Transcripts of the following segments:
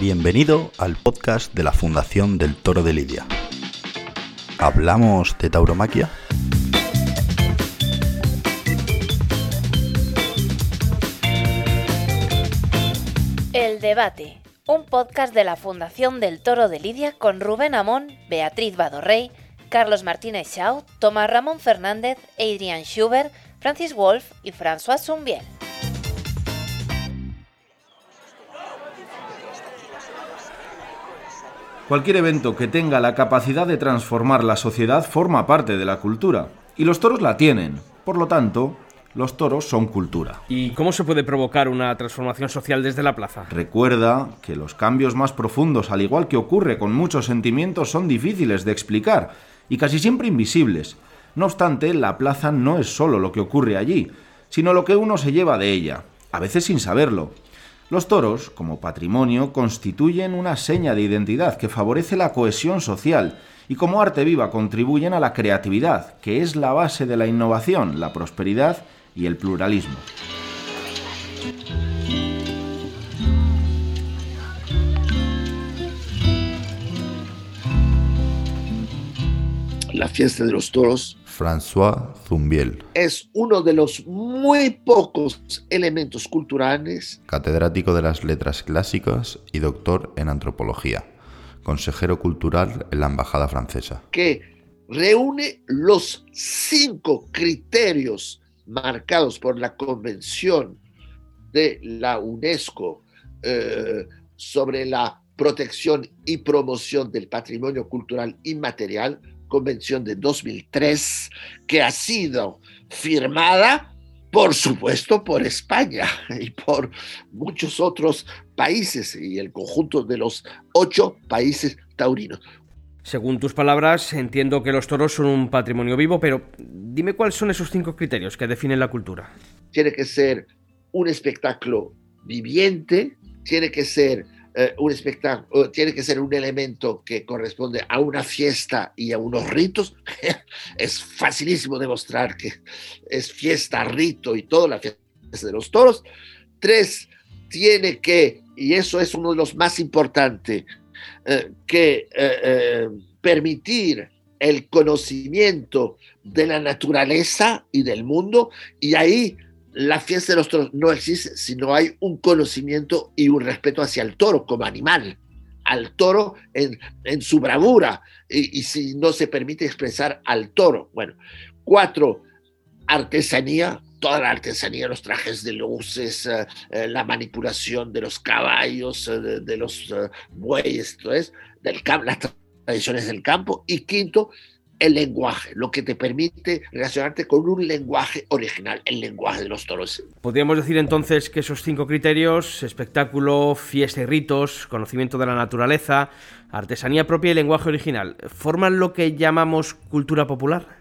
Bienvenido al podcast de la Fundación del Toro de Lidia. ¿Hablamos de tauromaquia? El debate, un podcast de la Fundación del Toro de Lidia con Rubén Amón, Beatriz Badorrey, Carlos Martínez Shaw, Tomás Ramón Fernández, Adrian Schubert, Francis Wolf y François Zumbiel. Cualquier evento que tenga la capacidad de transformar la sociedad forma parte de la cultura. Y los toros la tienen. Por lo tanto, los toros son cultura. ¿Y cómo se puede provocar una transformación social desde la plaza? Recuerda que los cambios más profundos, al igual que ocurre con muchos sentimientos, son difíciles de explicar y casi siempre invisibles. No obstante, la plaza no es solo lo que ocurre allí, sino lo que uno se lleva de ella, a veces sin saberlo. Los toros, como patrimonio, constituyen una seña de identidad que favorece la cohesión social y como arte viva contribuyen a la creatividad, que es la base de la innovación, la prosperidad y el pluralismo. La fiesta de los toros François Zumbiel, es uno de los muy pocos elementos culturales catedrático de las letras clásicas y doctor en antropología, consejero cultural en la Embajada Francesa. que reúne los cinco criterios marcados por la Convención de la UNESCO eh, sobre la protección y promoción del patrimonio cultural inmaterial, Convención de 2003, que ha sido firmada, por supuesto, por España y por muchos otros países y el conjunto de los ocho países taurinos. Según tus palabras, entiendo que los toros son un patrimonio vivo, pero dime cuáles son esos cinco criterios que definen la cultura. Tiene que ser un espectáculo viviente, tiene que ser eh, un espectáculo, tiene que ser un elemento que corresponde a una fiesta y a unos ritos. es facilísimo demostrar que es fiesta, rito y todo la fiesta de los toros. Tres, tiene que, y eso es uno de los más importantes, eh, que eh, eh, permitir el conocimiento de la naturaleza y del mundo, y ahí la fiesta de los toros no existe si no hay un conocimiento y un respeto hacia el toro como animal, al toro en, su bravura, y, si no se permite expresar al toro. Bueno, cuatro, artesanía, toda la artesanía, los trajes de luces, eh, eh, la manipulación de los caballos, eh, de, los bueyes, todo eso, del las tradiciones del campo. Y quinto, el lenguaje, lo que te permite relacionarte con un lenguaje original, el lenguaje de los toros. Podríamos decir entonces que esos cinco criterios, espectáculo, fiesta y ritos, conocimiento de la naturaleza, artesanía propia y lenguaje original, forman lo que llamamos cultura popular.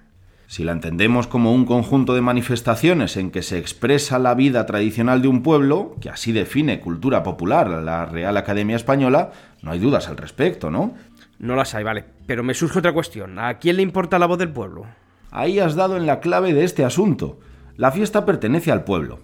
Si la entendemos como un conjunto de manifestaciones en que se expresa la vida tradicional de un pueblo, que así define cultura popular la Real Academia Española, no hay dudas al respecto, ¿no? No las hay, vale. Pero me surge otra cuestión. ¿A quién le importa la voz del pueblo? Ahí has dado en la clave de este asunto. La fiesta pertenece al pueblo.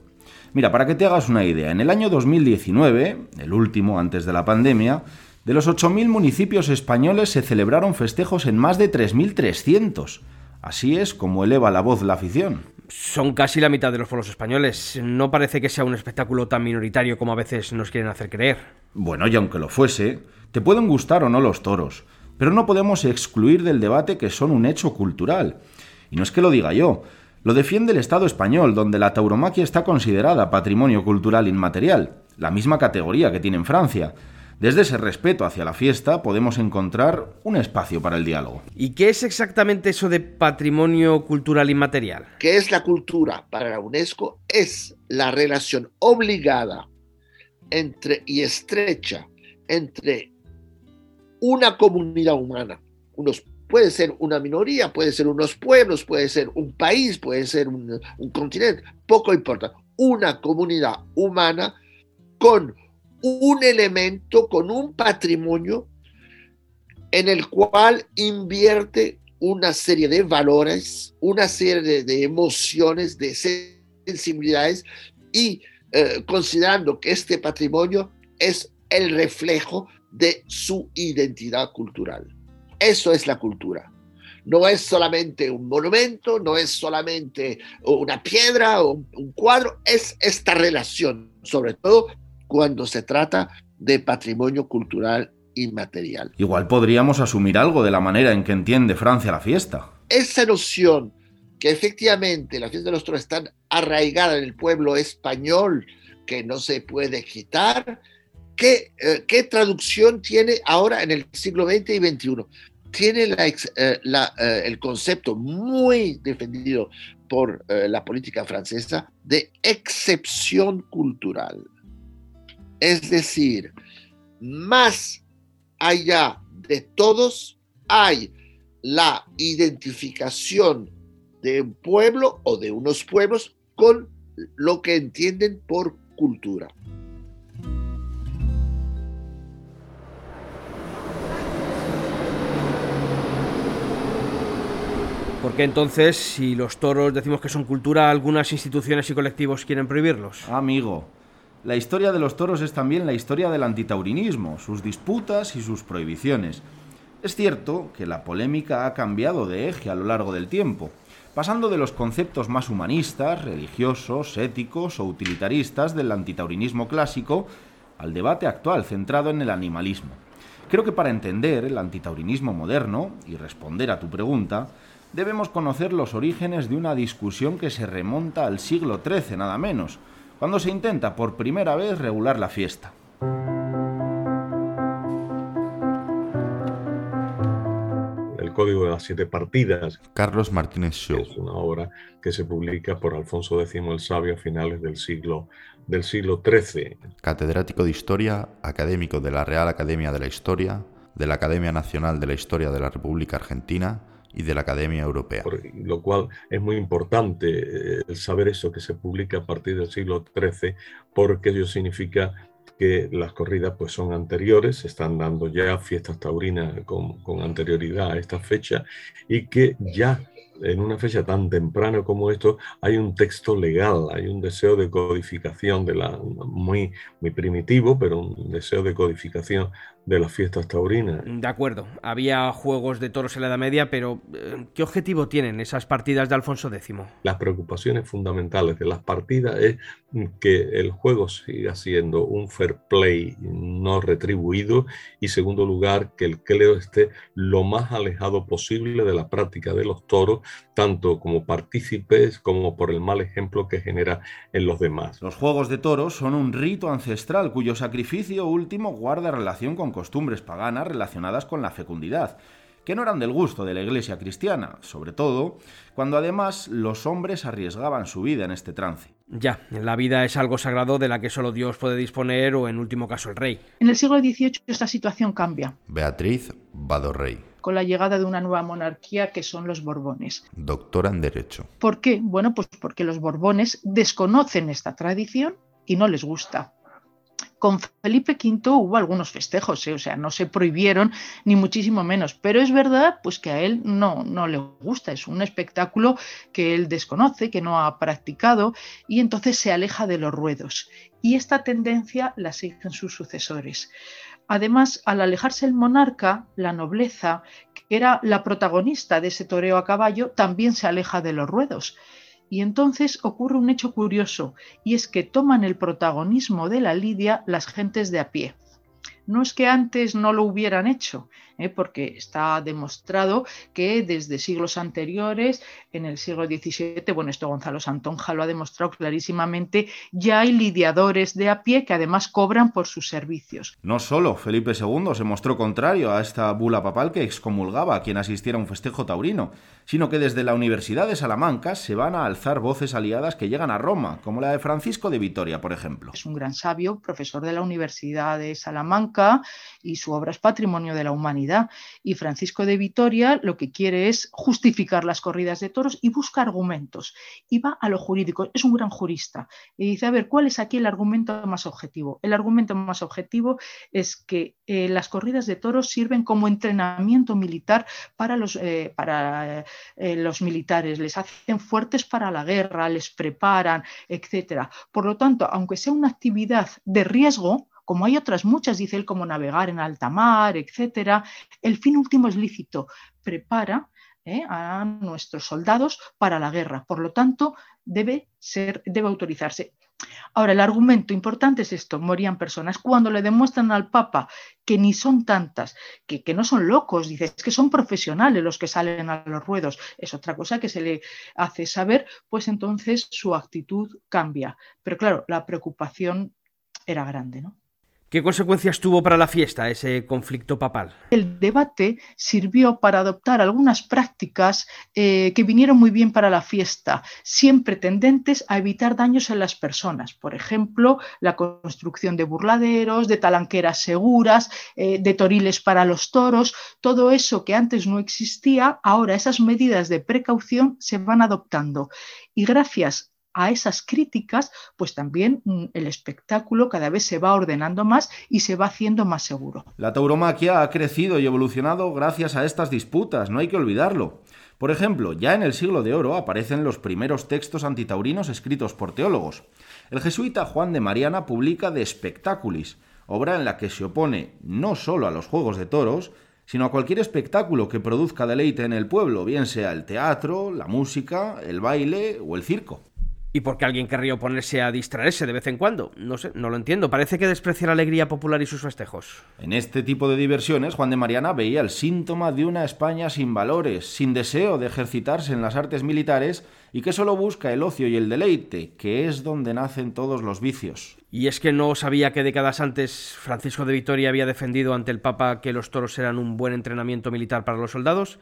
Mira, para que te hagas una idea, en el año 2019, el último antes de la pandemia, de los 8.000 municipios españoles se celebraron festejos en más de 3.300. Así es como eleva la voz la afición. Son casi la mitad de los pueblos españoles. No parece que sea un espectáculo tan minoritario como a veces nos quieren hacer creer. Bueno, y aunque lo fuese, te pueden gustar o no los toros, pero no podemos excluir del debate que son un hecho cultural. Y no es que lo diga yo, lo defiende el Estado español, donde la tauromaquia está considerada patrimonio cultural inmaterial, la misma categoría que tiene en Francia. Desde ese respeto hacia la fiesta podemos encontrar un espacio para el diálogo. ¿Y qué es exactamente eso de patrimonio cultural inmaterial? ¿Qué es la cultura para la UNESCO? Es la relación obligada entre y estrecha entre una comunidad humana, unos puede ser una minoría, puede ser unos pueblos, puede ser un país, puede ser un, continente, poco importa, una comunidad humana con un elemento, con un patrimonio en el cual invierte una serie de valores, una serie de, de emociones, de sensibilidades y eh, considerando que este patrimonio es el reflejo de su identidad cultural. Eso es la cultura. No es solamente un monumento, no es solamente una piedra o un cuadro, es esta relación, sobre todo cuando se trata de patrimonio cultural inmaterial. Igual podríamos asumir algo de la manera en que entiende Francia la fiesta. Esa noción que efectivamente la fiesta de los toros está arraigada en el pueblo español, que no se puede quitar, ¿qué, eh, ¿qué traducción tiene ahora en el siglo XX y XXI? Tiene eh, eh, el concepto muy defendido por la política francesa de excepción cultural. Es decir, más allá de todos hay la identificación de un pueblo o de unos pueblos con lo que entienden por cultura. Porque entonces, si los toros decimos que son cultura, algunas instituciones y colectivos quieren prohibirlos? Amigo, la historia de los toros es también la historia del antitaurinismo, sus disputas y sus prohibiciones. Es cierto que la polémica ha cambiado de eje a lo largo del tiempo, pasando de los conceptos más humanistas, religiosos, éticos o utilitaristas del antitaurinismo clásico al debate actual centrado en el animalismo. Creo que para entender el antitaurinismo moderno y responder a tu pregunta, debemos conocer los orígenes de una discusión que se remonta al siglo XIII nada menos, cuando se intenta por primera vez regular la fiesta. El Código de las Siete Partidas. Carlos Martínez Shaw. Es una obra que se publica por Alfonso X el Sabio a finales del siglo, del siglo XIII. Catedrático de Historia, académico de la Real Academia de la Historia, de la Academia Nacional de la Historia de la República Argentina y de la Academia Europea. Por lo cual es muy importante eh, saber eso que se publica a partir del siglo XIII, porque ello significa que las corridas pues son anteriores, se están dando ya fiestas taurinas con, con anterioridad a esta fecha y que ya en una fecha tan temprana como esto, hay un texto legal, hay un deseo de codificación de la muy, muy primitivo, pero un deseo de codificación de las fiestas taurinas. De acuerdo, había juegos de toros en la Edad Media, pero eh, ¿qué objetivo tienen esas partidas de Alfonso X? Las preocupaciones fundamentales de las partidas es que el juego siga siendo un fair play no retribuido y segundo lugar que el clero esté lo más alejado posible de la práctica de los toros, tanto como partícipes como por el mal ejemplo que genera en los demás. Los juegos de toros son un rito ancestral cuyo sacrificio último guarda relación con costumbres paganas relacionadas con la fecundidad, que no eran del gusto de la iglesia cristiana, sobre todo cuando además los hombres arriesgaban su vida en este trance. Ya, la vida es algo sagrado de la que solo Dios puede disponer o en último caso el rey. En el siglo XVIII esta situación cambia. Beatriz Badorrey. Con la llegada de una nueva monarquía que son los Borbones. Doctora en Derecho. ¿Por qué? Bueno, pues porque los Borbones desconocen esta tradición y no les gusta. Con Felipe V hubo algunos festejos, ¿eh? o sea, no se prohibieron ni muchísimo menos, pero es verdad pues que a él no, no le gusta, es un espectáculo que él desconoce, que no ha practicado y entonces se aleja de los ruedos. Y esta tendencia la siguen sus sucesores. Además, al alejarse el monarca, la nobleza, que era la protagonista de ese toreo a caballo, también se aleja de los ruedos. Y entonces ocurre un hecho curioso, y es que toman el protagonismo de la lidia las gentes de a pie. No es que antes no lo hubieran hecho, ¿eh? porque está demostrado que desde siglos anteriores, en el siglo XVII, bueno, esto Gonzalo Santonja lo ha demostrado clarísimamente, ya hay lidiadores de a pie que además cobran por sus servicios. No solo Felipe II se mostró contrario a esta bula papal que excomulgaba a quien asistiera a un festejo taurino, sino que desde la Universidad de Salamanca se van a alzar voces aliadas que llegan a Roma, como la de Francisco de Vitoria, por ejemplo. Es un gran sabio, profesor de la Universidad de Salamanca, y su obra es patrimonio de la humanidad. Y Francisco de Vitoria lo que quiere es justificar las corridas de toros y busca argumentos. Y va a lo jurídico, es un gran jurista. Y dice, a ver, ¿cuál es aquí el argumento más objetivo? El argumento más objetivo es que eh, las corridas de toros sirven como entrenamiento militar para los, eh, para, eh, los militares, les hacen fuertes para la guerra, les preparan, etc. Por lo tanto, aunque sea una actividad de riesgo, como hay otras muchas, dice él, como navegar en alta mar, etcétera, el fin último es lícito, prepara ¿eh? a nuestros soldados para la guerra. Por lo tanto, debe, ser, debe autorizarse. Ahora, el argumento importante es esto, morían personas. Cuando le demuestran al Papa que ni son tantas, que, que no son locos, dice, es que son profesionales los que salen a los ruedos, es otra cosa que se le hace saber, pues entonces su actitud cambia. Pero claro, la preocupación era grande, ¿no? ¿Qué consecuencias tuvo para la fiesta ese conflicto papal? El debate sirvió para adoptar algunas prácticas eh, que vinieron muy bien para la fiesta, siempre tendentes a evitar daños en las personas. Por ejemplo, la construcción de burladeros, de talanqueras seguras, eh, de toriles para los toros, todo eso que antes no existía, ahora esas medidas de precaución se van adoptando. Y gracias a esas críticas, pues también mm, el espectáculo cada vez se va ordenando más y se va haciendo más seguro. La tauromaquia ha crecido y evolucionado gracias a estas disputas, no hay que olvidarlo. Por ejemplo, ya en el siglo de oro aparecen los primeros textos antitaurinos escritos por teólogos. El jesuita Juan de Mariana publica De Spectaculis, obra en la que se opone no solo a los juegos de toros, sino a cualquier espectáculo que produzca deleite en el pueblo, bien sea el teatro, la música, el baile o el circo. ¿Y por qué alguien querría oponerse a distraerse de vez en cuando? No sé, no lo entiendo. Parece que desprecia la alegría popular y sus festejos. En este tipo de diversiones, Juan de Mariana veía el síntoma de una España sin valores, sin deseo de ejercitarse en las artes militares y que solo busca el ocio y el deleite, que es donde nacen todos los vicios. ¿Y es que no sabía que décadas antes Francisco de Vitoria había defendido ante el Papa que los toros eran un buen entrenamiento militar para los soldados?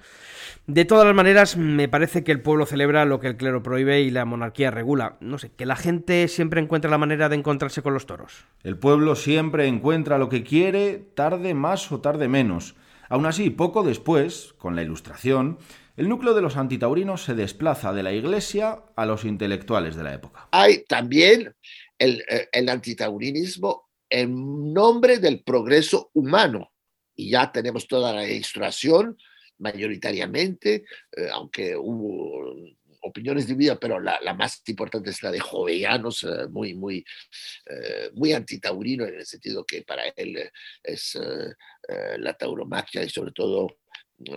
De todas las maneras, me parece que el pueblo celebra lo que el clero prohíbe y la monarquía regula. No sé, que la gente siempre encuentra la manera de encontrarse con los toros. El pueblo siempre encuentra lo que quiere, tarde más o tarde menos. Aún así, poco después, con la Ilustración, el núcleo de los antitaurinos se desplaza de la iglesia a los intelectuales de la época. Hay también el, eh, antitaurinismo en nombre del progreso humano. Y ya tenemos toda la ilustración mayoritariamente, eh, aunque hubo opiniones divididas, pero la, más importante es la de Jovellanos, eh, muy, muy, muy antitaurino en el sentido que para él es la tauromaquia y sobre todo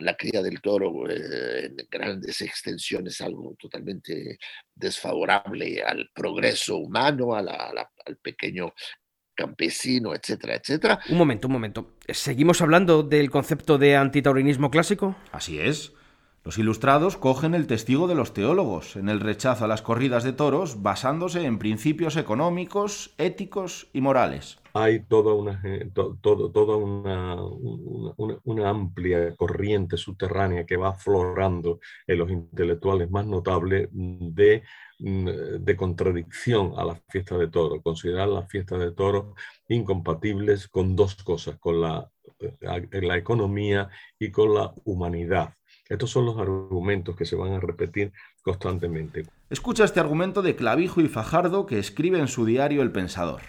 la cría del toro en grandes extensiones, algo totalmente desfavorable al progreso humano, al pequeño campesino, etcétera, etcétera. Un momento, un momento. ¿Seguimos hablando del concepto de antitaurinismo clásico? Así es. Los ilustrados cogen el testigo de los teólogos en el rechazo a las corridas de toros basándose en principios económicos, éticos y morales. Hay toda una, toda una, una, amplia corriente subterránea que va aflorando en los intelectuales más notables de Mm, de contradicción a la fiesta de toro, considerar las fiestas de toro incompatibles con dos cosas, con la, eh, la economía y con la humanidad. Estos son los argumentos que se van a repetir constantemente. Escucha este argumento de Clavijo y Fajardo que escribe en su diario El Pensador.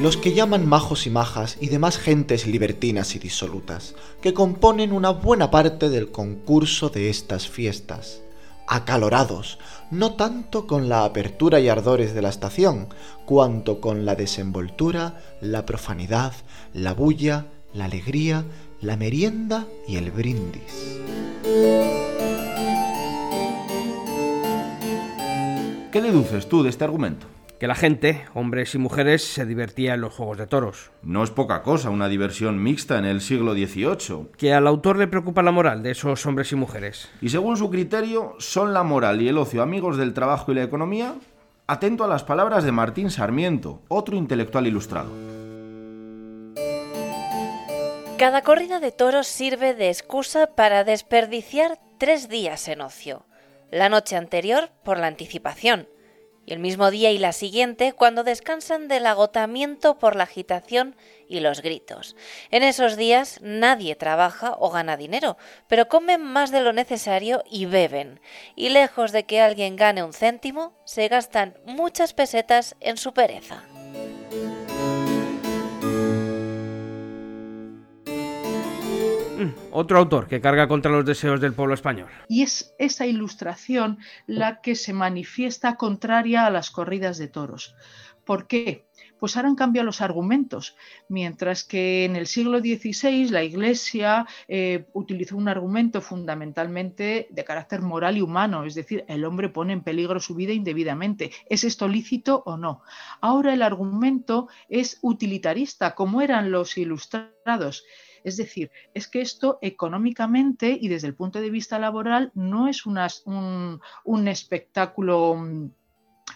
Los que llaman majos y majas y demás gentes libertinas y disolutas, que componen una buena parte del concurso de estas fiestas acalorados, no tanto con la apertura y ardores de la estación, cuanto con la desenvoltura, la profanidad, la bulla, la alegría, la merienda y el brindis. ¿Qué deduces tú de este argumento? que la gente, hombres y mujeres, se divertía en los juegos de toros. No es poca cosa una diversión mixta en el siglo XVIII. Que al autor le preocupa la moral de esos hombres y mujeres. Y según su criterio, ¿son la moral y el ocio amigos del trabajo y la economía? Atento a las palabras de Martín Sarmiento, otro intelectual ilustrado. Cada corrida de toros sirve de excusa para desperdiciar tres días en ocio. La noche anterior por la anticipación, y el mismo día y la siguiente cuando descansan del agotamiento por la agitación y los gritos. En esos días nadie trabaja o gana dinero, pero comen más de lo necesario y beben, y lejos de que alguien gane un céntimo, se gastan muchas pesetas en su pereza. Otro autor que carga contra los deseos del pueblo español. Y es esa ilustración la que se manifiesta contraria a las corridas de toros. ¿Por qué? pues ahora han cambiado los argumentos. Mientras que en el siglo XVI la Iglesia eh, utilizó un argumento fundamentalmente de carácter moral y humano, es decir, el hombre pone en peligro su vida indebidamente. ¿Es esto lícito o no? Ahora el argumento es utilitarista, como eran los ilustrados. Es decir, es que esto económicamente y desde el punto de vista laboral no es un, un espectáculo mm,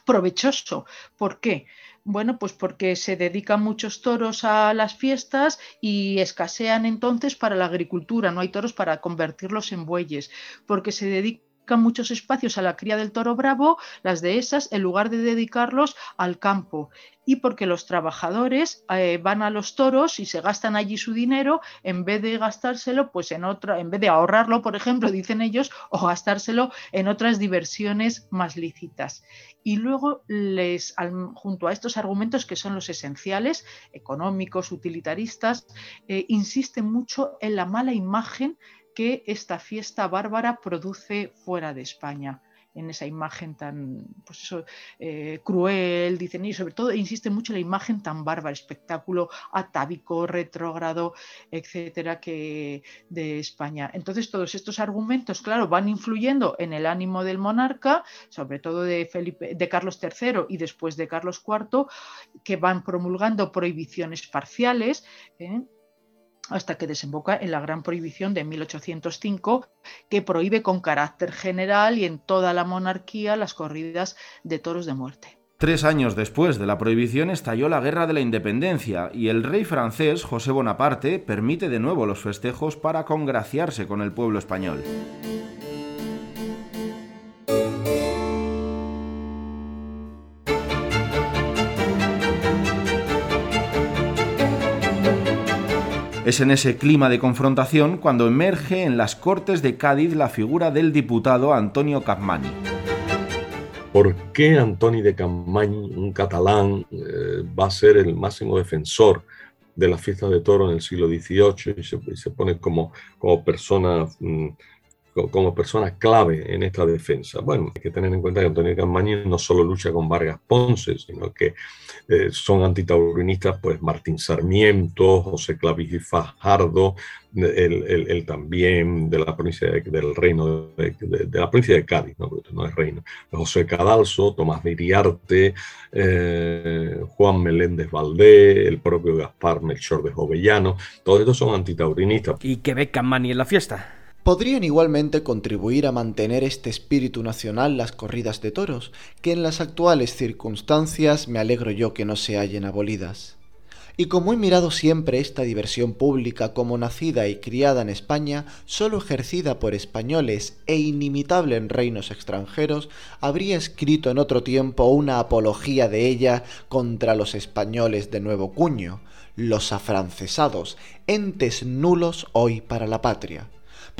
provechoso. ¿Por qué? Bueno, pues porque se dedican muchos toros a las fiestas y escasean entonces para la agricultura, no hay toros para convertirlos en bueyes, porque se dedican muchos espacios a la cría del toro bravo, las dehesas, en lugar de dedicarlos al campo. Y porque los trabajadores eh, van a los toros y se gastan allí su dinero, en vez de gastárselo, pues en otra, en vez de ahorrarlo, por ejemplo, dicen ellos, o gastárselo en otras diversiones más lícitas. Y luego les, junto a estos argumentos que son los esenciales, económicos, utilitaristas, eh, insisten mucho en la mala imagen que esta fiesta bárbara produce fuera de España en esa imagen tan pues eh, cruel, dicen, y sobre todo insiste mucho en la imagen tan bárbara, espectáculo atávico, retrógrado, etcétera, que de España. Entonces, todos estos argumentos, claro, van influyendo en el ánimo del monarca, sobre todo de, Felipe, de Carlos III y después de Carlos IV, que van promulgando prohibiciones parciales. ¿eh? Hasta que desemboca en la Gran Prohibición de 1805, que prohíbe con carácter general y en toda la monarquía las corridas de toros de muerte. Tres años después de la prohibición estalló la Guerra de la Independencia y el rey francés José Bonaparte permite de nuevo los festejos para congraciarse con el pueblo español. Es en ese clima de confrontación cuando emerge en las Cortes de Cádiz la figura del diputado Antonio Capmany. ¿Por qué Antoni de Capmany, un catalán, eh, va a ser el máximo defensor de la fiesta de toro en el siglo XVIII y se, pone como, como persona mm, como persona clave en esta defensa. Bueno, hay que tener en cuenta que Antonio Campaña no solo lucha con Vargas Ponce, sino que eh, son antitaurinistas, pues Martín Sarmiento, José Clavijo y Fajardo, él, también de la provincia del reino de, la provincia de Cádiz, no, no es reino, José Cadalso, Tomás Miriarte, eh, Juan Meléndez Valdés, el propio Gaspar Melchor de Jovellano, todos estos son antitaurinistas. ¿Y qué ve Campani en la fiesta? Podrían igualmente contribuir a mantener este espíritu nacional las corridas de toros, que en las actuales circunstancias me alegro yo que no se hallen abolidas. Y como he mirado siempre esta diversión pública como nacida y criada en España, solo ejercida por españoles e inimitable en reinos extranjeros, habría escrito en otro tiempo una apología de ella contra los españoles de nuevo cuño, los afrancesados, entes nulos hoy para la patria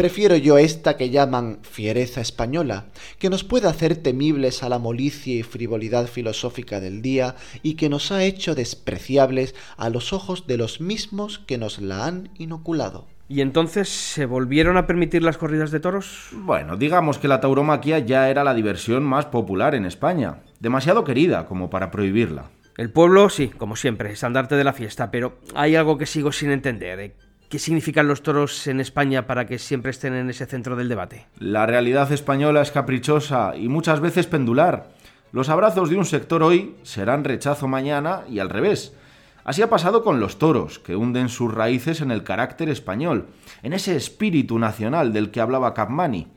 Prefiero yo esta que llaman fiereza española, que nos puede hacer temibles a la molicie y frivolidad filosófica del día y que nos ha hecho despreciables a los ojos de los mismos que nos la han inoculado. ¿Y entonces se volvieron a permitir las corridas de toros? Bueno, digamos que la tauromaquia ya era la diversión más popular en España, demasiado querida como para prohibirla. El pueblo, sí, como siempre, estandarte de la fiesta, pero hay algo que sigo sin entender. ¿Qué significan los toros en España para que siempre estén en ese centro del debate? La realidad española es caprichosa y muchas veces pendular. Los abrazos de un sector hoy serán rechazo mañana y al revés. Así ha pasado con los toros, que hunden sus raíces en el carácter español, en ese espíritu nacional del que hablaba Capmany.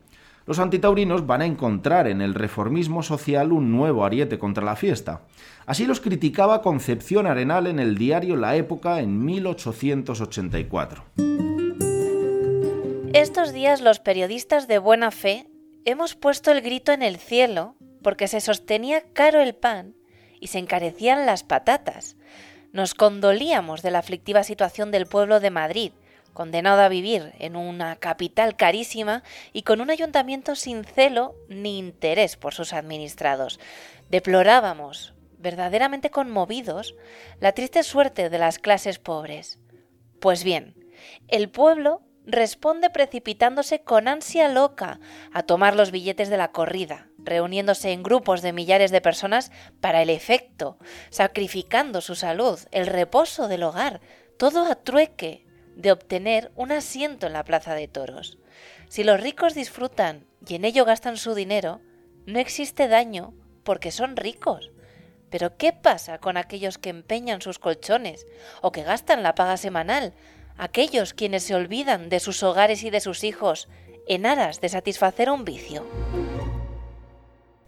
Los antitaurinos van a encontrar en el reformismo social un nuevo ariete contra la fiesta. Así los criticaba Concepción Arenal en el diario La Época en 1884. Estos días los periodistas de buena fe hemos puesto el grito en el cielo porque se sostenía caro el pan y se encarecían las patatas. Nos condolíamos de la aflictiva situación del pueblo de Madrid, condenado a vivir en una capital carísima y con un ayuntamiento sin celo ni interés por sus administrados. Deplorábamos verdaderamente conmovidos la triste suerte de las clases pobres. Pues bien, el pueblo responde precipitándose con ansia loca a tomar los billetes de la corrida, reuniéndose en grupos de millares de personas para el efecto, sacrificando su salud, el reposo del hogar, todo a trueque de obtener un asiento en la plaza de toros. Si los ricos disfrutan y en ello gastan su dinero, no existe daño porque son ricos. Pero ¿qué pasa con aquellos que empeñan sus colchones o que gastan la paga semanal? Aquellos quienes se olvidan de sus hogares y de sus hijos en aras de satisfacer un vicio.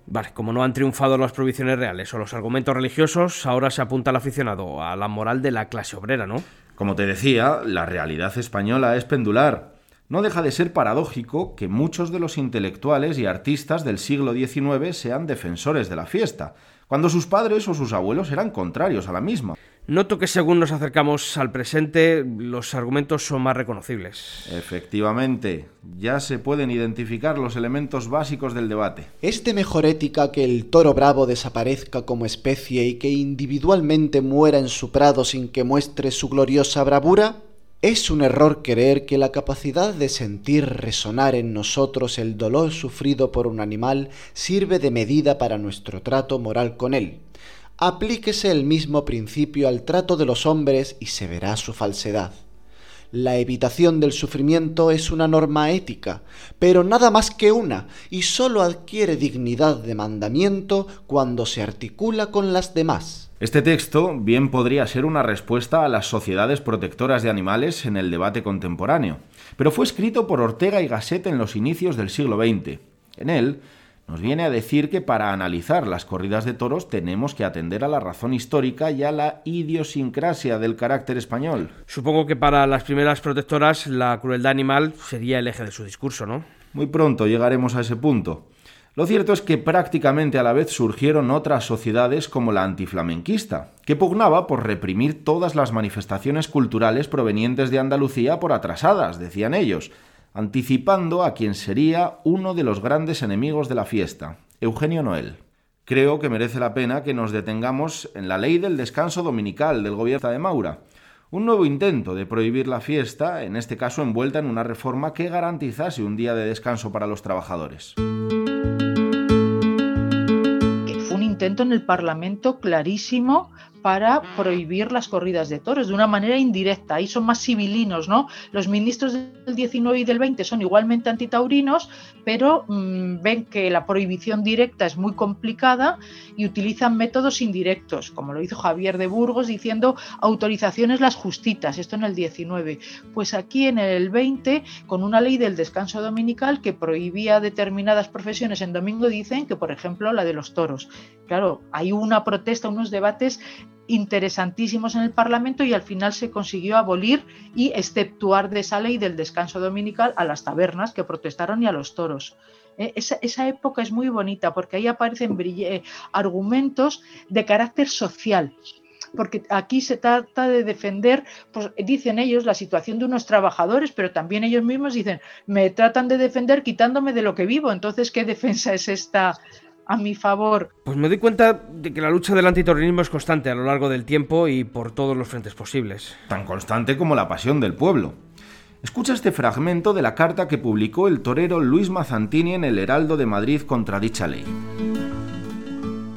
Vale, como no han triunfado las prohibiciones reales o los argumentos religiosos, ahora se apunta al aficionado a la moral de la clase obrera, ¿no? Como te decía, la realidad española es pendular. No deja de ser paradójico que muchos de los intelectuales y artistas del siglo XIX sean defensores de la fiesta, cuando sus padres o sus abuelos eran contrarios a la misma. Noto que según nos acercamos al presente, los argumentos son más reconocibles. Efectivamente, ya se pueden identificar los elementos básicos del debate. ¿Es de mejor ética que el toro bravo desaparezca como especie y que individualmente muera en su prado sin que muestre su gloriosa bravura? Es un error creer que la capacidad de sentir resonar en nosotros el dolor sufrido por un animal sirve de medida para nuestro trato moral con él. Aplíquese el mismo principio al trato de los hombres y se verá su falsedad. La evitación del sufrimiento es una norma ética, pero nada más que una, y sólo adquiere dignidad de mandamiento cuando se articula con las demás. Este texto bien podría ser una respuesta a las sociedades protectoras de animales en el debate contemporáneo, pero fue escrito por Ortega y Gasset en los inicios del siglo XX. En él nos viene a decir que para analizar las corridas de toros tenemos que atender a la razón histórica y a la idiosincrasia del carácter español. Supongo que para las primeras protectoras la crueldad animal sería el eje de su discurso, ¿no? Muy pronto llegaremos a ese punto. Lo cierto es que prácticamente a la vez surgieron otras sociedades como la antiflamenquista, que pugnaba por reprimir todas las manifestaciones culturales provenientes de Andalucía por atrasadas, decían ellos, anticipando a quien sería uno de los grandes enemigos de la fiesta, Eugenio Noel. Creo que merece la pena que nos detengamos en la ley del descanso dominical del gobierno de Maura, un nuevo intento de prohibir la fiesta, en este caso envuelta en una reforma que garantizase un día de descanso para los trabajadores en el Parlamento clarísimo para prohibir las corridas de toros de una manera indirecta. Ahí son más civilinos, ¿no? Los ministros del 19 y del 20 son igualmente antitaurinos, pero mm, ven que la prohibición directa es muy complicada y utilizan métodos indirectos, como lo hizo Javier de Burgos diciendo autorizaciones las justitas, esto en el 19. Pues aquí en el 20, con una ley del descanso dominical que prohibía determinadas profesiones en domingo, dicen que, por ejemplo, la de los toros. Claro, hay una protesta, unos debates interesantísimos en el Parlamento y al final se consiguió abolir y exceptuar de esa ley del descanso dominical a las tabernas que protestaron y a los toros. Eh, esa, época es muy bonita porque ahí aparecen eh, argumentos de carácter social, porque aquí se trata de defender, pues dicen ellos, la situación de unos trabajadores, pero también ellos mismos dicen, me tratan de defender quitándome de lo que vivo, entonces, ¿qué defensa es esta a mi favor. Pues me doy cuenta de que la lucha del antiterrorismo es constante a lo largo del tiempo y por todos los frentes posibles. Tan constante como la pasión del pueblo. Escucha este fragmento de la carta que publicó el torero Luis Mazantini en el Heraldo de Madrid contra dicha ley.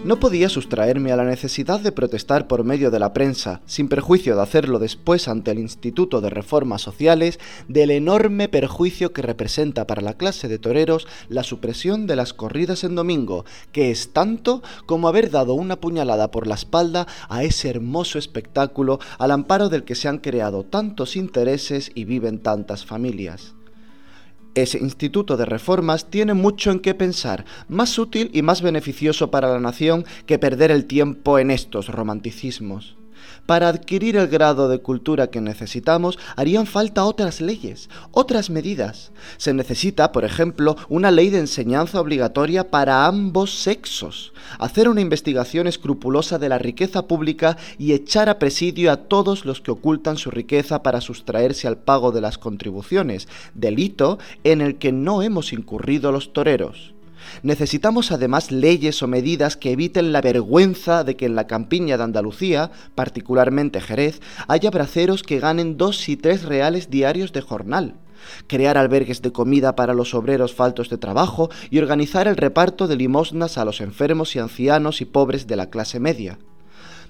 No podía sustraerme a la necesidad de protestar por medio de la prensa, sin perjuicio de hacerlo después ante el Instituto de Reformas Sociales, del enorme perjuicio que representa para la clase de toreros la supresión de las corridas en domingo, que es tanto como haber dado una puñalada por la espalda a ese hermoso espectáculo al amparo del que se han creado tantos intereses y viven tantas familias. Ese instituto de reformas tiene mucho en qué pensar, más útil y más beneficioso para la nación que perder el tiempo en estos romanticismos. Para adquirir el grado de cultura que necesitamos harían falta otras leyes, otras medidas. Se necesita, por ejemplo, una ley de enseñanza obligatoria para ambos sexos, hacer una investigación escrupulosa de la riqueza pública y echar a presidio a todos los que ocultan su riqueza para sustraerse al pago de las contribuciones, delito en el que no hemos incurrido los toreros. Necesitamos además leyes o medidas que eviten la vergüenza de que en la campiña de Andalucía, particularmente Jerez, haya braceros que ganen dos y tres reales diarios de jornal. crear albergues de comida para los obreros faltos de trabajo y organizar el reparto de limosnas a los enfermos y ancianos y pobres de la clase media.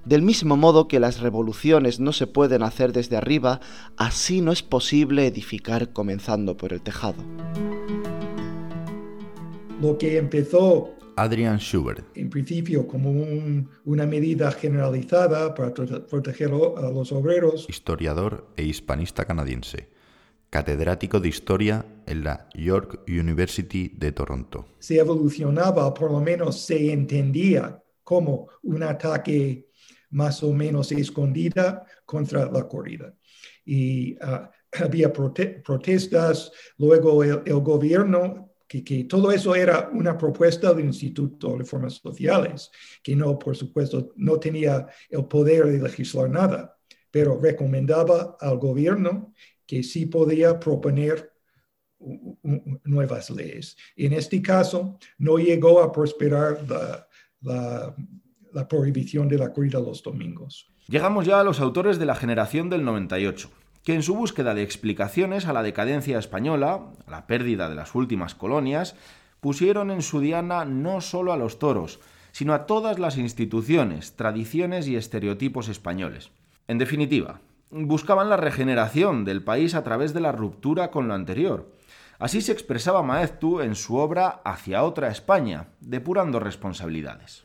Del mismo modo que las revoluciones no se pueden hacer desde arriba, así no es posible edificar comenzando por el tejado. Lo que empezó Adrian Schubert. En principio, como una medida generalizada para proteger a los obreros. Historiador e hispanista canadiense. Catedrático de Historia en la York University de Toronto. Se evolucionaba, por lo menos se entendía como un ataque más o menos escondida contra la corrida. Y ah, había protestas, luego el gobierno que, todo eso era una propuesta del Instituto de Reformas Sociales, que no, por supuesto, no tenía el poder de legislar nada, pero recomendaba al gobierno que sí podía proponer nuevas leyes. En este caso, no llegó a prosperar la, la prohibición de la corrida los domingos. Llegamos ya a los autores de la generación del 98 que en su búsqueda de explicaciones a la decadencia española, a la pérdida de las últimas colonias, pusieron en su diana no solo a los toros, sino a todas las instituciones, tradiciones y estereotipos españoles. En definitiva, buscaban la regeneración del país a través de la ruptura con lo anterior. Así se expresaba Maeztu en su obra Hacia otra España, depurando responsabilidades.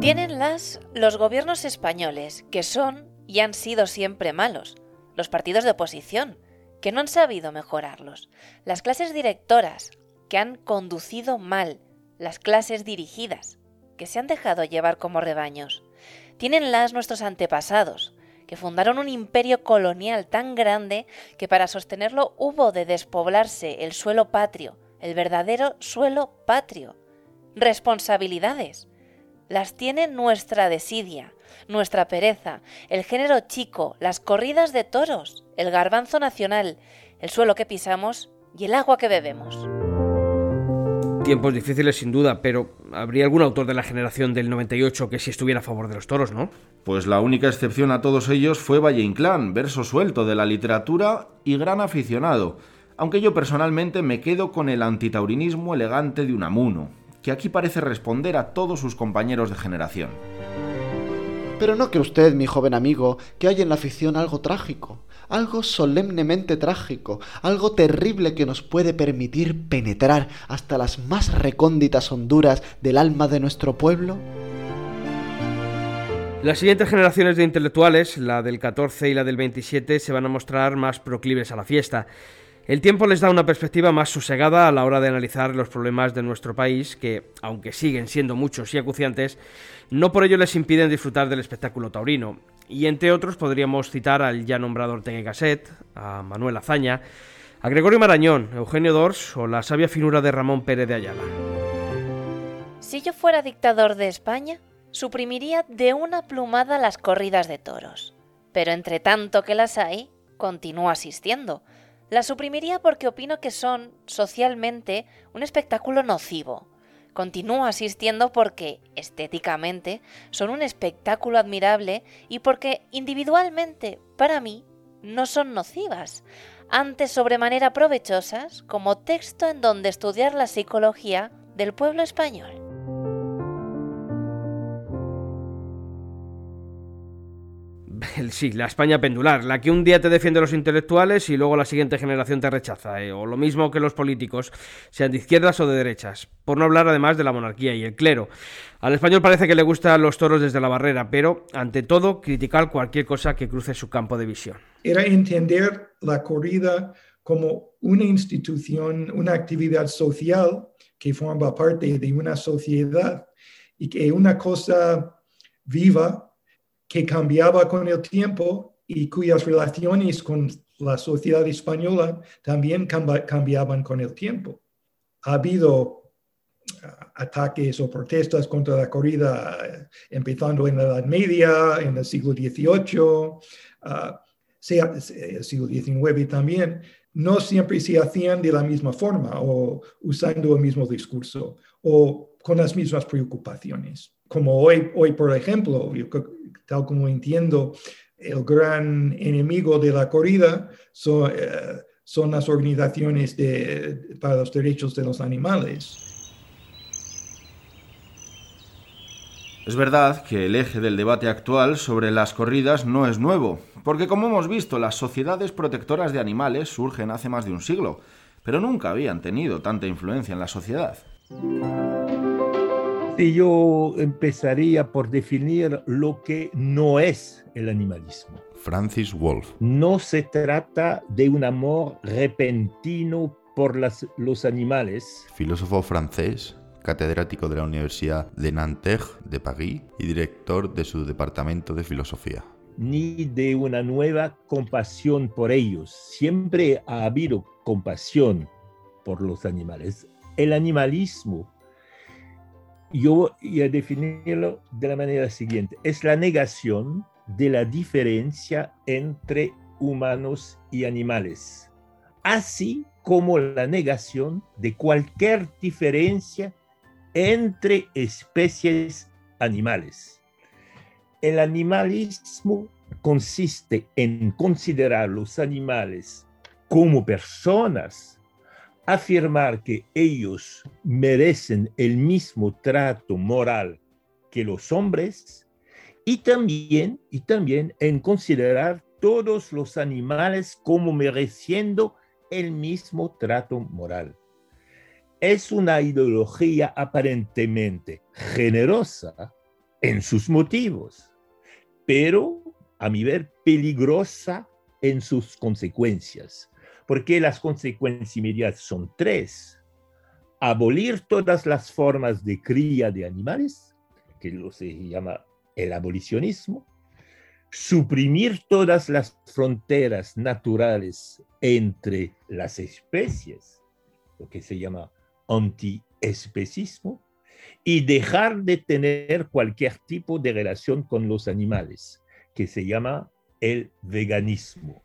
Tienen las los gobiernos españoles, que son y han sido siempre malos, los partidos de oposición, que no han sabido mejorarlos, las clases directoras, que han conducido mal, las clases dirigidas, que se han dejado llevar como rebaños. Tienenlas nuestros antepasados, que fundaron un imperio colonial tan grande que para sostenerlo hubo de despoblarse el suelo patrio, el verdadero suelo patrio. Responsabilidades. Las tiene nuestra desidia, nuestra pereza, el género chico, las corridas de toros, el garbanzo nacional, el suelo que pisamos y el agua que bebemos. Tiempos difíciles sin duda, pero habría algún autor de la generación del 98 que sí estuviera a favor de los toros, ¿no? Pues la única excepción a todos ellos fue Valle Inclán, verso suelto de la literatura y gran aficionado, aunque yo personalmente me quedo con el antitaurinismo elegante de Unamuno, que aquí parece responder a todos sus compañeros de generación. Pero no que usted, mi joven amigo, que hay en la afición algo trágico, algo solemnemente trágico, algo terrible que nos puede permitir penetrar hasta las más recónditas honduras del alma de nuestro pueblo? Las siguientes generaciones de intelectuales, la del 14 y la del 27, se van a mostrar más proclives a la fiesta. El tiempo les da una perspectiva más sosegada a la hora de analizar los problemas de nuestro país, que, aunque siguen siendo muchos y acuciantes, no por ello les impiden disfrutar del espectáculo taurino. Y entre otros podríamos citar al ya nombrado Ortega y Gasset, a Manuel Azaña, a Gregorio Marañón, Eugenio Dors o la sabia finura de Ramón Pérez de Ayala. Si yo fuera dictador de España, suprimiría de una plumada las corridas de toros. Pero entre tanto que las hay, continúo asistiendo la suprimiría porque opino que son, socialmente, un espectáculo nocivo. Continúo asistiendo porque, estéticamente, son un espectáculo admirable y porque, individualmente, para mí, no son nocivas, antes sobremanera provechosas como texto en donde estudiar la psicología del pueblo español. Sí, la España pendular, la que un día te defiende los intelectuales y luego la siguiente generación te rechaza, eh, o lo mismo que los políticos, sean de izquierdas o de derechas, por no hablar además de la monarquía y el clero. Al español parece que le gustan los toros desde la barrera, pero ante todo criticar cualquier cosa que cruce su campo de visión. Era entender la corrida como una institución, una actividad social que forma parte de una sociedad y que una cosa viva que cambiaba con el tiempo y cuyas relaciones con la sociedad española también cambiaban con el tiempo. Ha habido ah, ataques o protestas contra la corrida eh, empezando en la Edad Media, en el siglo XVIII, ah, el siglo XIX también, no siempre se hacían de la misma forma o usando el mismo discurso o con las mismas preocupaciones. Como hoy, hoy por ejemplo, tal como entiendo el gran enemigo de la corrida son, eh, son las organizaciones de, para los derechos de los animales. Es verdad que el eje del debate actual sobre las corridas no es nuevo, porque como hemos visto, las sociedades protectoras de animales surgen hace más de un siglo, pero nunca habían tenido tanta influencia en la sociedad. Y yo empezaría por definir lo que no es el animalismo. Francis Wolff. No se trata de un amor repentino por las, los animales. Filósofo francés catedrático de la Universidad de Nanterre de París y director de su departamento de filosofía. Ni de una nueva compasión por ellos. Siempre ha habido compasión por los animales. El animalismo, yo voy a definirlo de la manera siguiente, es la negación de la diferencia entre humanos y animales, así como la negación de cualquier diferencia entre especies animales. El animalismo consiste en considerar los animales como personas, afirmar que ellos merecen el mismo trato moral que los hombres y también, y también en considerar todos los animales como mereciendo el mismo trato moral. Es una ideología aparentemente generosa en sus motivos, pero a mi ver peligrosa en sus consecuencias, porque las consecuencias inmediatas son tres. Abolir todas las formas de cría de animales, que lo se llama el abolicionismo, suprimir todas las fronteras naturales entre las especies, lo que se llama antiespecismo y dejar de tener cualquier tipo de relación con los animales, que se llama el veganismo.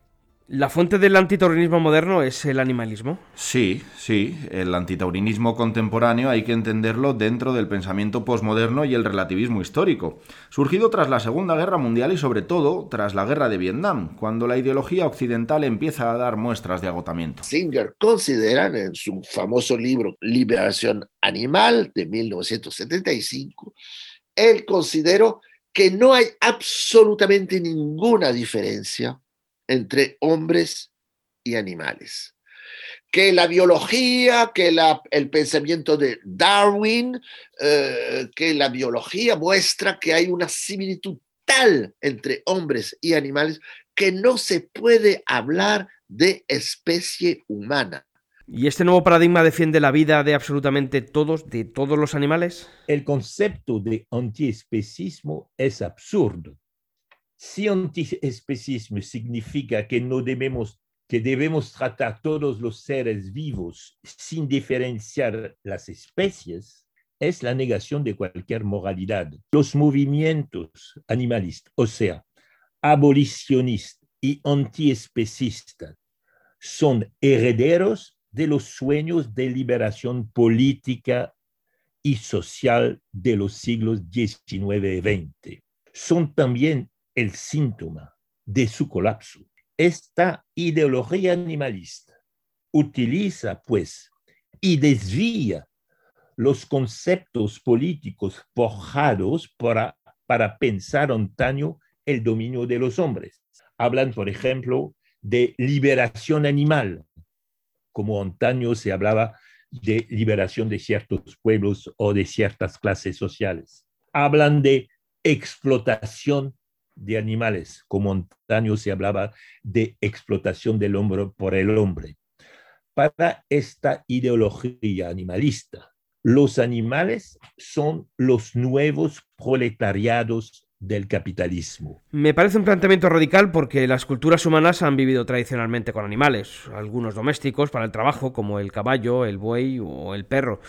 ¿La fuente del antitaurinismo moderno es el animalismo? Sí, sí. El antitaurinismo contemporáneo hay que entenderlo dentro del pensamiento posmoderno y el relativismo histórico, surgido tras la Segunda Guerra Mundial y sobre todo tras la Guerra de Vietnam, cuando la ideología occidental empieza a dar muestras de agotamiento. Singer considera en su famoso libro Liberación Animal de 1975, él consideró que no hay absolutamente ninguna diferencia entre hombres y animales. Que la biología, que la, el pensamiento de Darwin, eh, que la biología muestra que hay una similitud tal entre hombres y animales que no se puede hablar de especie humana. ¿Y este nuevo paradigma defiende la vida de absolutamente todos, de todos los animales? El concepto de antiespecismo es absurdo si antiespecismo significa que no debemos que debemos tratar todos los seres vivos sin diferenciar las especies, es la negación de cualquier moralidad. Los movimientos animalistas, o sea, abolicionistas y antiespecistas, son herederos de los sueños de liberación política y social de los siglos XIX y XX. Son también el síntoma de su colapso. Esta ideología animalista utiliza, pues, y desvía los conceptos políticos forjados para, para pensar antaño el dominio de los hombres. Hablan, por ejemplo, de liberación animal, como antaño se hablaba de liberación de ciertos pueblos o de ciertas clases sociales. Hablan de explotación de animales, como antaño se hablaba de explotación del hombre por el hombre. Para esta ideología animalista, los animales son los nuevos proletariados del capitalismo. Me parece un planteamiento radical porque las culturas humanas han vivido tradicionalmente con animales, algunos domésticos para el trabajo, como el caballo, el buey o el perro,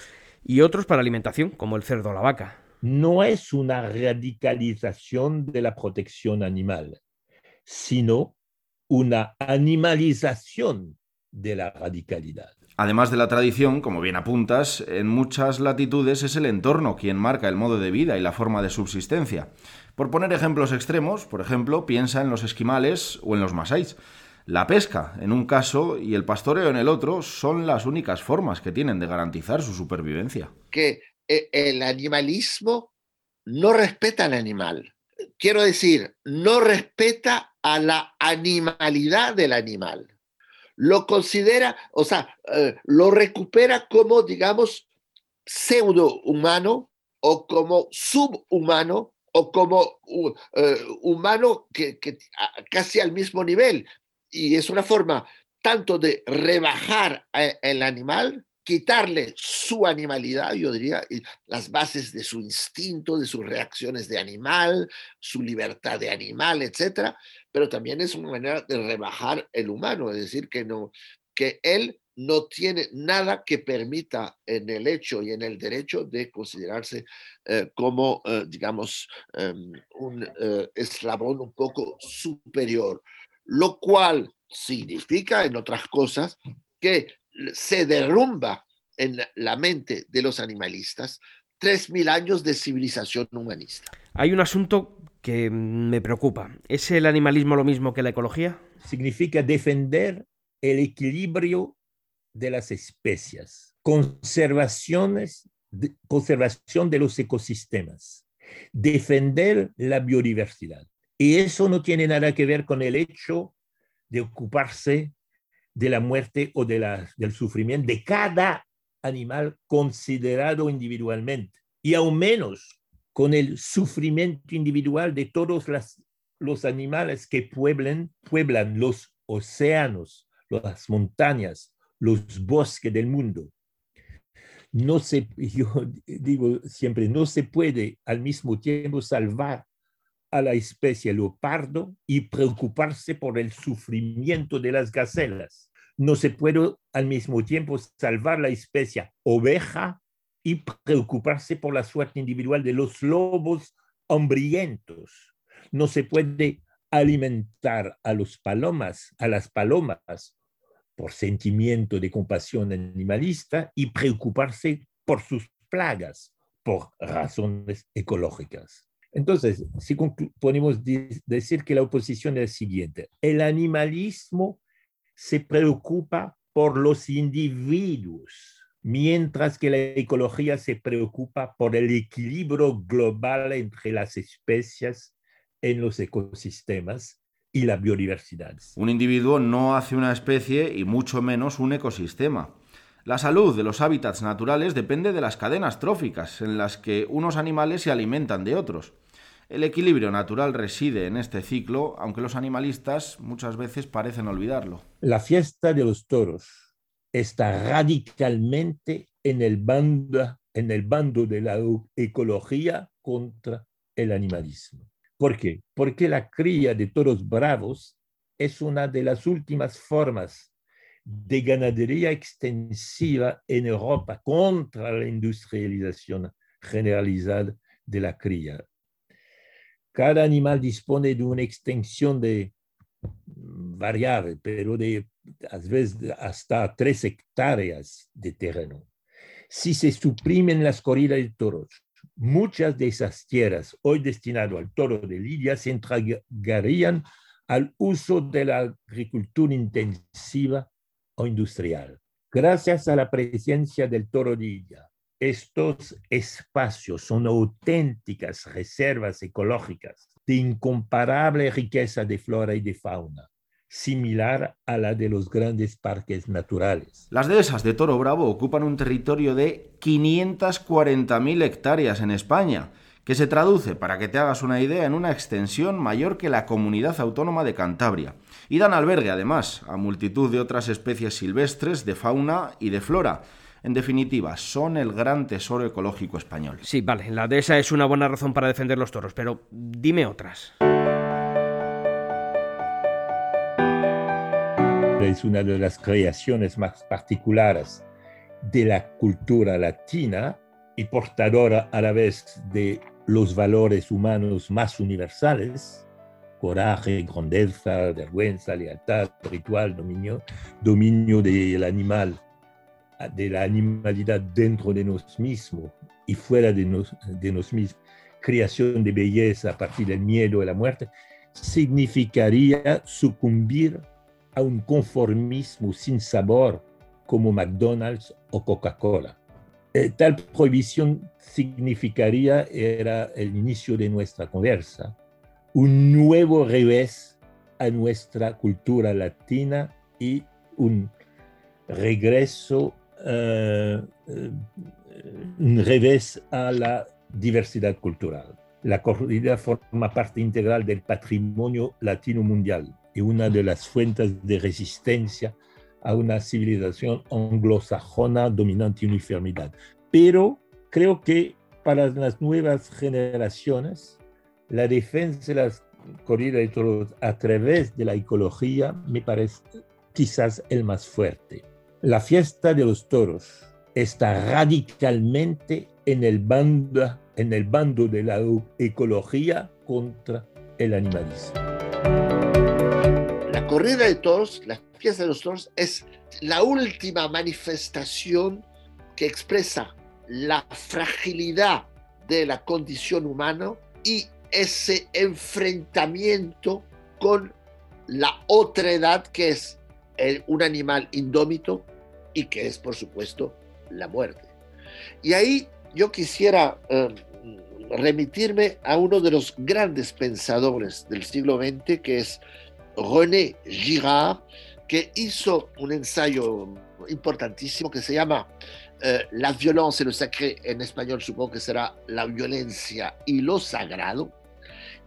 y otros para alimentación, como el cerdo o la vaca no es una radicalización de la protección animal, sino una animalización de la radicalidad. Además de la tradición, como bien apuntas, en muchas latitudes es el entorno quien marca el modo de vida y la forma de subsistencia. Por poner ejemplos extremos, por ejemplo, piensa en los esquimales o en los masáis. La pesca, en un caso, y el pastoreo en el otro, son las únicas formas que tienen de garantizar su supervivencia. Que el animalismo no respeta al animal. Quiero decir, no respeta a la animalidad del animal lo considera, o sea, eh, lo recupera como, digamos, pseudo humano o como subhumano o como eh, humano que, casi al mismo nivel. Y es una forma tanto de rebajar el animal quitarle su animalidad, yo diría, las bases de su instinto, de sus reacciones de animal, su libertad de animal, etcétera, pero también es una manera de rebajar el humano, es decir, que no que él no tiene nada que permita en el hecho y en el derecho de considerarse eh, como, eh, digamos, em, un eh, eslabón un poco superior, lo cual significa, en otras cosas, que se derrumba en la mente de los animalistas tres mil años de civilización humanista. Hay un asunto que me preocupa. ¿Es el animalismo lo mismo que la ecología? Significa defender el equilibrio de las especies, conservaciones, conservación de los ecosistemas, defender la biodiversidad. Y eso no tiene nada que ver con el hecho de ocuparse de la muerte o de la, del sufrimiento de cada animal considerado individualmente, y aún menos con el sufrimiento individual de todos los animales que pueblan, pueblan los océanos, las montañas, los bosques del mundo. No se, yo digo siempre, no se puede al mismo tiempo salvar a la especie leopardo y preocuparse por el sufrimiento de las gacelas no se puede al mismo tiempo salvar la especie oveja y preocuparse por la suerte individual de los lobos hambrientos. No se puede alimentar a los palomas, a las palomas por sentimiento de compasión animalista y preocuparse por sus plagas por razones ecológicas. Entonces, si podemos decir que la oposición es la siguiente, el animalismo se preocupa por los individuos, mientras que la ecología se preocupa por el equilibrio global entre las especies en los ecosistemas y la biodiversidad. Un individuo no hace una especie y mucho menos un ecosistema. La salud de los hábitats naturales depende de las cadenas tróficas en las que unos animales se alimentan de otros. El equilibrio natural reside en este ciclo, aunque los animalistas muchas veces parecen olvidarlo. La fiesta de los toros está radicalmente en el bando, en el bando de la ecología contra el animalismo. ¿Por qué? Porque la cría de toros bravos es una de las últimas formas de ganadería extensiva en Europa contra la industrialización generalizada de la cría cada animal dispone de una extensión de mm, variable, pero de a veces hasta tres hectáreas de terreno. Si se suprimen las corridas de toros, muchas de esas tierras hoy destinadas al toro de Lidia se entregarían al uso de la agricultura intensiva o industrial. Gracias a la presencia del toro de Lidia, estos espacios son auténticas reservas ecológicas de incomparable riqueza de flora y de fauna, similar a la de los grandes parques naturales. Las dehesas de Toro Bravo ocupan un territorio de 540.000 hectáreas en España, que se traduce, para que te hagas una idea, en una extensión mayor que la comunidad autónoma de Cantabria. Y dan albergue, además, a multitud de otras especies silvestres de fauna y de flora, en definitiva, son el gran tesoro ecológico español. Sí, vale, la de esa es una buena razón para defender los toros, pero dime otras. Es una de las creaciones más particulares de la cultura latina y portadora a la vez de los valores humanos más universales, coraje, grandeza, vergüenza, lealtad, ritual, dominio, dominio del animal de la animalidad dentro de nosotros mismos y fuera de, nos, de nosotros mismos, creación de belleza a partir del miedo y la muerte, significaría sucumbir a un conformismo sin sabor como McDonald's o Coca-Cola. Eh, tal prohibición significaría, era el inicio de nuestra conversa, un nuevo revés a nuestra cultura latina y un regreso, un revés a la diversidad cultural. La corrida forma parte integral del patrimonio latino mundial y una de las fuentes de resistencia a una civilización anglosajona dominante y uniformidad. Pero creo que para las nuevas generaciones, la defensa de las corridas de toros a través de la ecología me parece quizás el más fuerte. La fiesta de los toros está radicalmente en el bando, en el bando de la ecología contra el animalismo. La corrida de toros, la fiesta de los toros, es la última manifestación que expresa la fragilidad de la condición humana y ese enfrentamiento con la otra edad que es un animal indómito y que es, por supuesto, la muerte. Y ahí yo quisiera em, remitirme a uno de los grandes pensadores del siglo XX, que es René Girard, que hizo un ensayo importantísimo que se llama eh, La violence et le sacré, en español supongo que será La violencia y lo sagrado.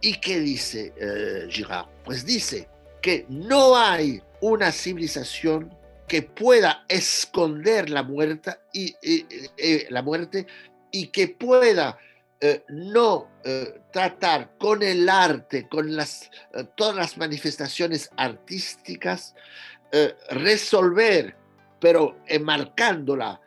¿Y qué dice eh, Girard? Pues dice que no hay una civilización que pueda esconder la muerte y, la muerte y que pueda eh, no eh, tratar con el arte, con las, eh, todas las manifestaciones artísticas, resolver, pero enmarcándola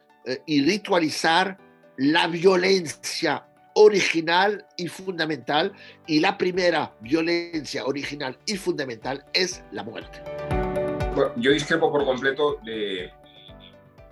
y ritualizar la violencia original y fundamental, y la primera violencia original y fundamental es la muerte yo discrepo por completo de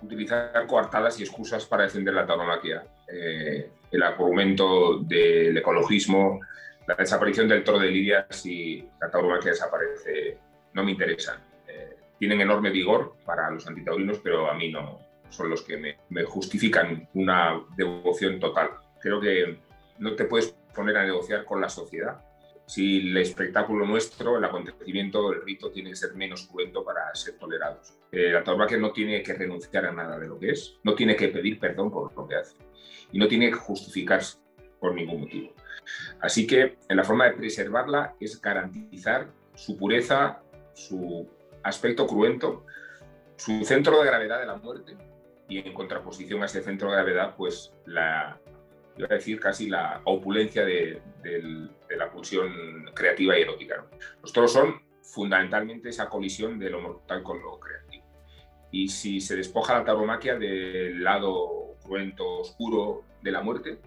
utilizar coartadas y excusas para defender la tauromaquia. Eh, el argumento del ecologismo, la desaparición del toro de Lidia, si la tauromaquia desaparece, no me interesa. Eh, tienen enorme vigor para los antitaurinos, pero a mí no son los que me, me justifican una devoción total. Creo que no te puedes poner a negociar con la sociedad si el espectáculo nuestro, el acontecimiento, el rito tiene que ser menos cruento para ser tolerados. Eh, la tauromaquia no tiene que renunciar a nada de lo que es, no tiene que pedir perdón por lo que hace y no tiene que justificarse por ningún motivo. Así que la forma de preservarla es garantizar su pureza, su aspecto cruento, su centro de gravedad de la muerte y en contraposición a ese centro de gravedad, pues la, iba a decir casi la opulencia de, la pulsión creativa y erótica. Los toros son fundamentalmente esa colisión de lo mortal con lo creativo. Y si se despoja la tauromaquia del lado cruento, oscuro de la muerte,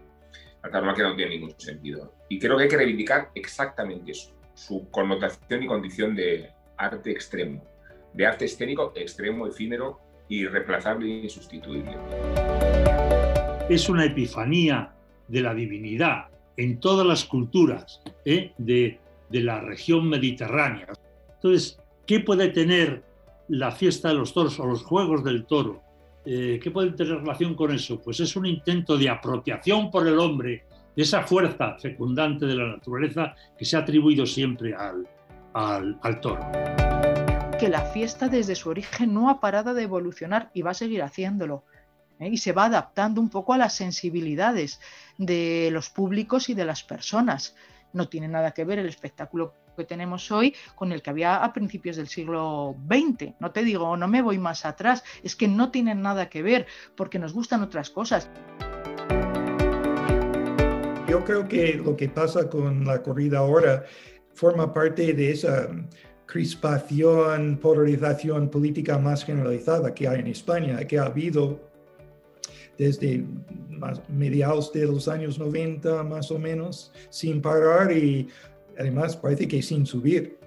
la tauromaquia no tiene ningún sentido. Y creo que hay que reivindicar exactamente eso, su connotación y condición de arte extremo, de arte escénico extremo, efímero, irreemplazable e insustituible. Es una epifanía de la divinidad en todas las culturas ¿eh? de, la región mediterránea. Entonces, ¿qué puede tener la fiesta de los toros o los juegos del toro? Eh, ¿Qué puede tener relación con eso? Pues es un intento de apropiación por el hombre de esa fuerza fecundante de la naturaleza que se ha atribuido siempre al, al toro. Que la fiesta desde su origen no ha parado de evolucionar y va a seguir haciéndolo. ¿Eh? y se va adaptando un poco a las sensibilidades de los públicos y de las personas. No tiene nada que ver el espectáculo que tenemos hoy con el que había a principios del siglo XX. No te digo, no me voy más atrás, es que no tienen nada que ver porque nos gustan otras cosas. Yo creo que lo que pasa con la corrida ahora forma parte de esa crispación, polarización política más generalizada que hay en España, que ha habido desde mediados de los años 90 más o menos, sin parar y además parece que sin subir.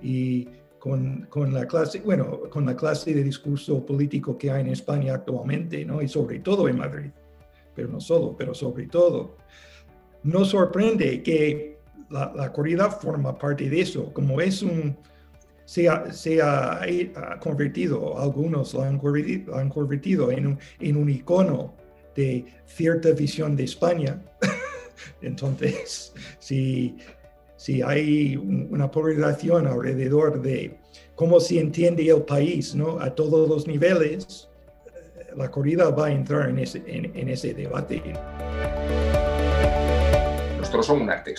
Y con, con, la clase, bueno, con la clase de discurso político que hay en España actualmente, ¿no? Y sobre todo en Madrid, pero no solo, pero sobre todo. No sorprende que la, la corrida forma parte de eso, como es un, se ha, se ha, convertido, algunos lo han convertido, han convertido en, un, en un icono de cierta visión de España. Entonces, si si hay una polarización alrededor de cómo se entiende el país ¿no? a todos los niveles, eh, la corrida va a entrar en ese, en, ese debate. Los toros son un arte.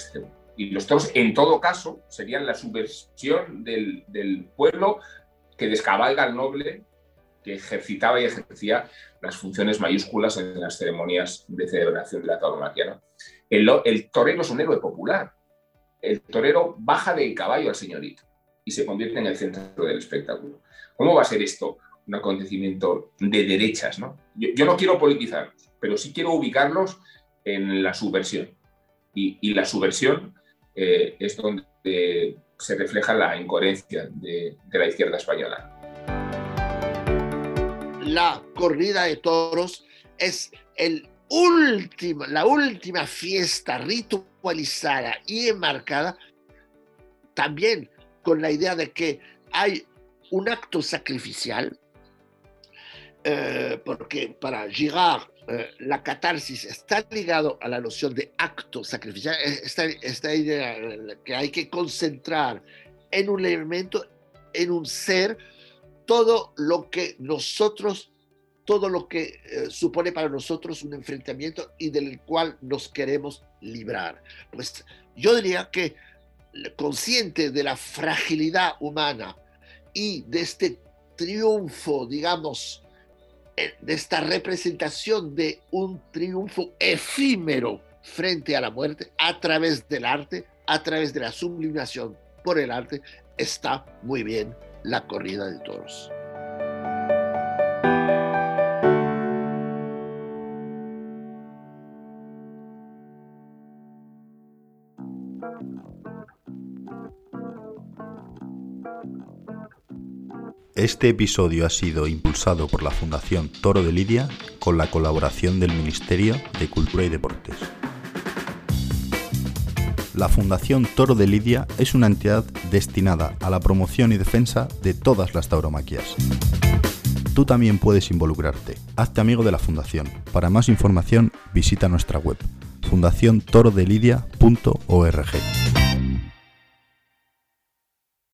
Y los toros, en todo caso, serían la subversión del, del pueblo que descabalga al noble, que ejercitaba y ejercía las funciones mayúsculas en las ceremonias de celebración de la tauromaquia. El, el torero es un héroe popular, el torero baja del caballo al señorito y se convierte en el centro del espectáculo. ¿Cómo va a ser esto un acontecimiento de derechas? ¿no? Yo, no quiero politizarlos, pero sí quiero ubicarlos en la subversión. Y, la subversión eh, es donde se refleja la incoherencia de, la izquierda española. La corrida de toros es el última, la última fiesta ritualizada y enmarcada, también con la idea de que hay un acto sacrificial, eh, porque para Girard eh, la catarsis está ligado a la noción de acto sacrificial, eh, esta, esta idea que hay que concentrar en un elemento, en un ser, todo lo que nosotros todo lo que eh, supone para nosotros un enfrentamiento y del cual nos queremos librar. Pues yo diría que consciente de la fragilidad humana y de este triunfo, digamos, eh, de esta representación de un triunfo efímero frente a la muerte a través del arte, a través de la sublimación por el arte, está muy bien la corrida de toros. Este episodio ha sido impulsado por la Fundación Toro de Lidia con la colaboración del Ministerio de Cultura y Deportes. La Fundación Toro de Lidia es una entidad destinada a la promoción y defensa de todas las tauromaquias. Tú también puedes involucrarte. Hazte amigo de la Fundación. Para más información visita nuestra web fundaciontorodelidia.org.